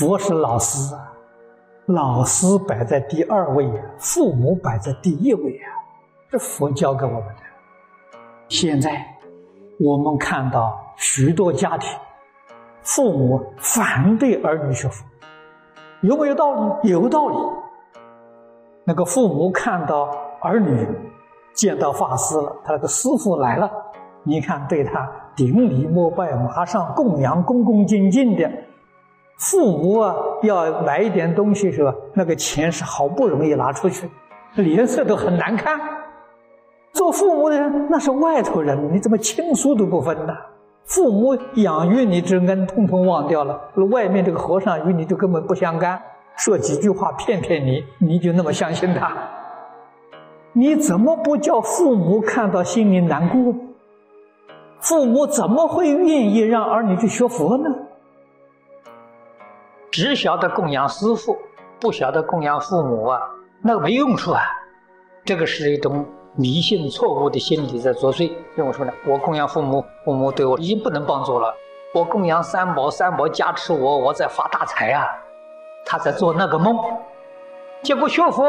佛是老师啊，老师摆在第二位，父母摆在第一位啊，这佛教给我们的。现在我们看到许多家庭，父母反对儿女学佛，有没有道理？有道理。那个父母看到儿女见到法师了，他那个师傅来了，你看对他顶礼膜拜，马上供养，恭恭敬敬的。父母啊，要买一点东西时候，那个钱是好不容易拿出去，脸色都很难看。做父母的人那是外头人，你怎么亲疏都不分呢？父母养育你之恩，通通忘掉了。外面这个和尚与你就根本不相干，说几句话骗骗你，你就那么相信他？你怎么不叫父母看到心里难过？父母怎么会愿意让儿女去学佛呢？只晓得供养师傅，不晓得供养父母啊，那个没用处啊。这个是一种迷信、错误的心理在作祟。认为说呢，我供养父母，父母对我已经不能帮助了。我供养三宝，三宝加持我，我在发大财啊。他在做那个梦，结果学佛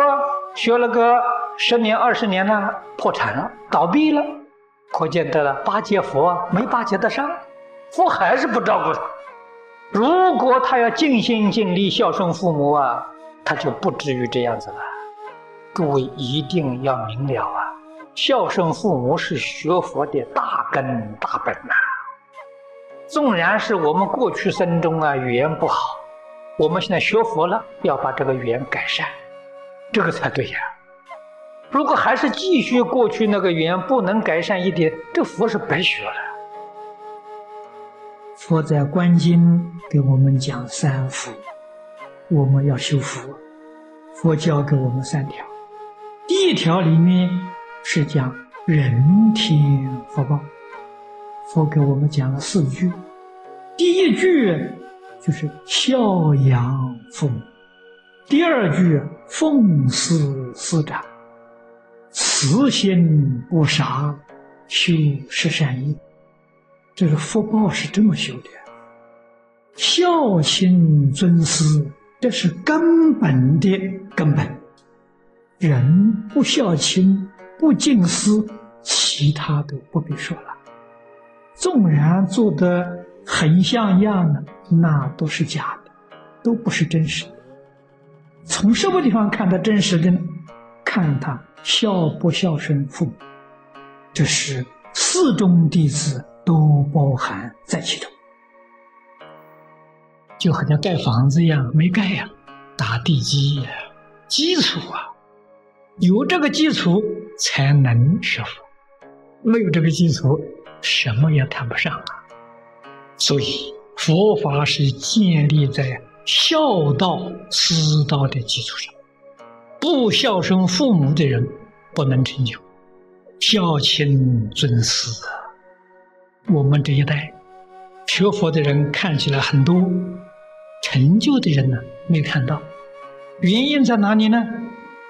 学了个十年、二十年呢，破产了，倒闭了。可见得了，巴结佛没巴结得上，佛还是不照顾他。如果他要尽心尽力孝顺父母啊，他就不至于这样子了。各位一定要明了啊，孝顺父母是学佛的大根大本呐。纵然是我们过去生中啊语言不好，我们现在学佛了，要把这个语言改善，这个才对呀。如果还是继续过去那个语言不能改善一点，这佛是白学了。佛在观经给我们讲三福，我们要修福。佛教给我们三条，第一条里面是讲人天福报，佛给我们讲了四句。第一句就是孝养父母，第二句奉事师长，慈心不杀，修十善业。这个福报是这么修的，孝亲尊师，这是根本的根本。人不孝亲、不敬师，其他都不必说了。纵然做的很像样的，那都是假的，都不是真实的。从什么地方看到真实的呢？看他孝不孝顺父母，这是四中弟子。都包含在其中，就好像盖房子一样，没盖呀，打地基呀，基础啊，有这个基础才能学佛，没有这个基础，什么也谈不上啊。所以佛法是建立在孝道、师道的基础上，不孝顺父母的人不能成就，孝亲尊师啊。我们这一代学佛的人看起来很多，成就的人呢没看到，原因在哪里呢？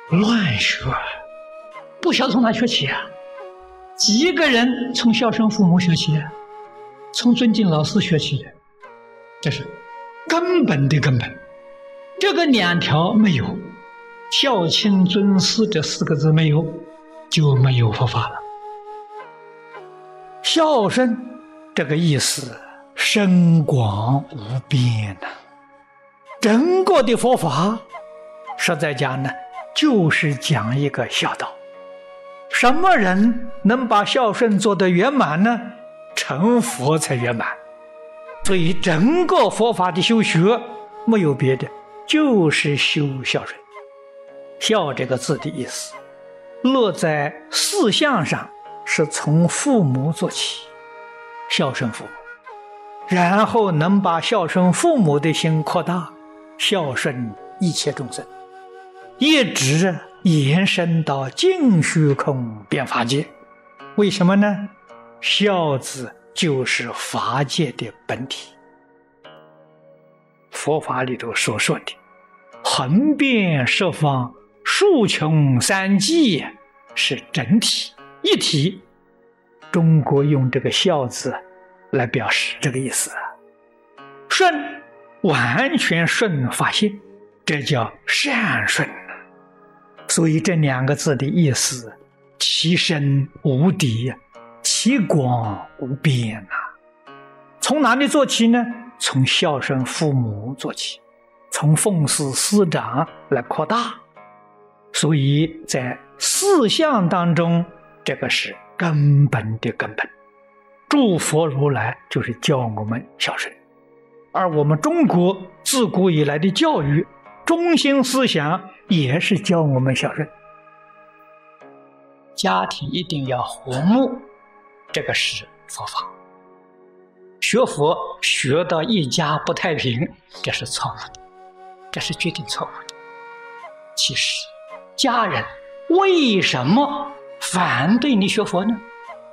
乱学，不晓从哪学起啊？几个人从孝顺父母学起？从尊敬老师学起的，这是根本的根本。这个两条没有，孝亲尊师这四个字没有，就没有佛法了。孝顺这个意思深广无边呐，整个的佛法实在讲呢，就是讲一个孝道。什么人能把孝顺做得圆满呢？成佛才圆满。所以整个佛法的修学没有别的，就是修孝顺。孝这个字的意思，落在四相上。是从父母做起，孝顺父母，然后能把孝顺父母的心扩大，孝顺一切众生，一直延伸到尽虚空变法界。为什么呢？孝字就是法界的本体。佛法里头所说的横遍十方、竖穷三际，是整体。一体，中国用这个“孝”字来表示这个意思。顺完全顺法性，这叫善顺。所以这两个字的意思，其深无敌，其广无边呐。从哪里做起呢？从孝顺父母做起，从奉事师长来扩大。所以在四相当中，这个是根本的根本。诸佛如来就是教我们孝顺，而我们中国自古以来的教育中心思想也是教我们孝顺。家庭一定要和睦，这个是佛法。学佛学到一家不太平，这是错误的，这是决定错误的。其实，家人为什么反对你学佛呢？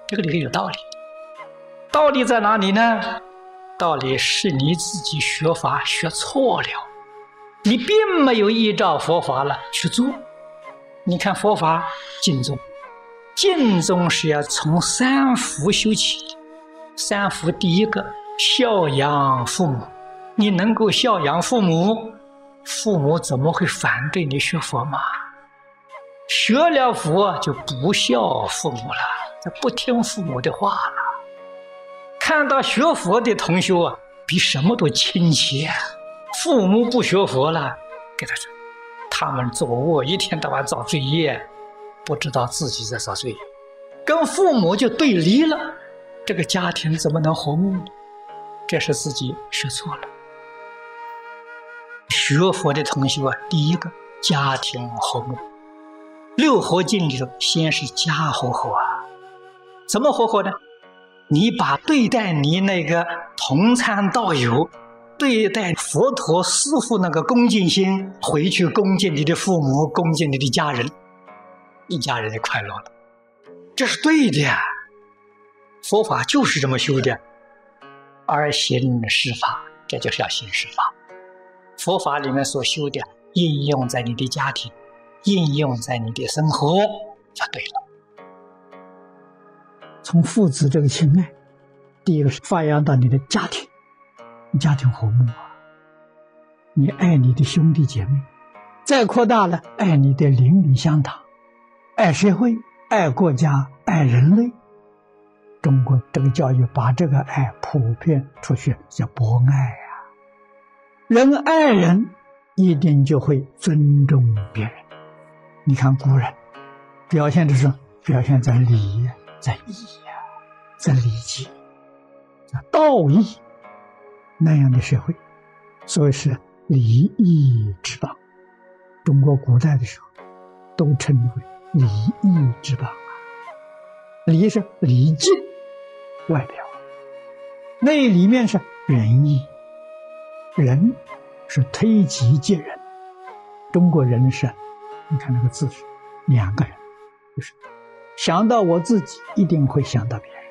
这个里面有道理。道理在哪里呢？道理是你自己学法学错了，你并没有依照佛法了去做。你看佛法敬宗，敬宗是要从三福修起。三福第一个孝养父母，你能够孝养父母，父母怎么会反对你学佛嘛？学了佛就不孝父母了，就不听父母的话了。看到学佛的同学啊，比什么都亲切。父母不学佛了，给他说，他们作恶，一天到晚造罪业，不知道自己在造罪，跟父母就对立了，这个家庭怎么能和睦呢？这是自己学错了。学佛的同学啊，第一个家庭和睦，六合敬里头先是家和和啊，怎么和和呢？你把对待你那个同参道友、对待佛陀师父那个恭敬心，回去恭敬你的父母，恭敬你的家人，一家人就快乐了。这是对的，呀。佛法就是这么修的。而行施法，这就是要行施法。佛法里面所修的，应用在你的家庭，应用在你的生活，就对了。从父子这个情爱，第一个是发扬到你的家庭，家庭和睦啊。你爱你的兄弟姐妹，再扩大了，爱你的邻里乡党，爱社会，爱国家，爱人类。中国这个教育把这个爱普遍出去，叫博爱呀。人爱人，一定就会尊重别人。你看古人表现的是表现在礼。在义呀，在礼节，在道义那样的社会，所以是礼义之邦。中国古代的时候，都称为礼义之邦啊。礼是礼敬，外表；那里面是仁义，仁是推己及人。中国人是，你看那个字是两个人，就是。想到我自己，一定会想到别人。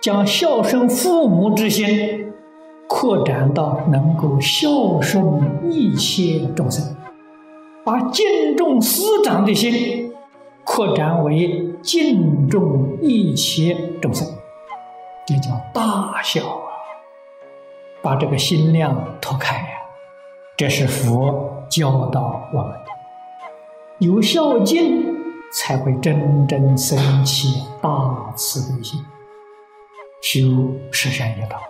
将孝顺父母之心扩展到能够孝顺一切众生，把敬重师长的心扩展为敬重一切众生，这叫大孝啊！把这个心量拓开呀，这是佛教导我们，有孝敬。才会真正升起大慈悲心，修十善业道。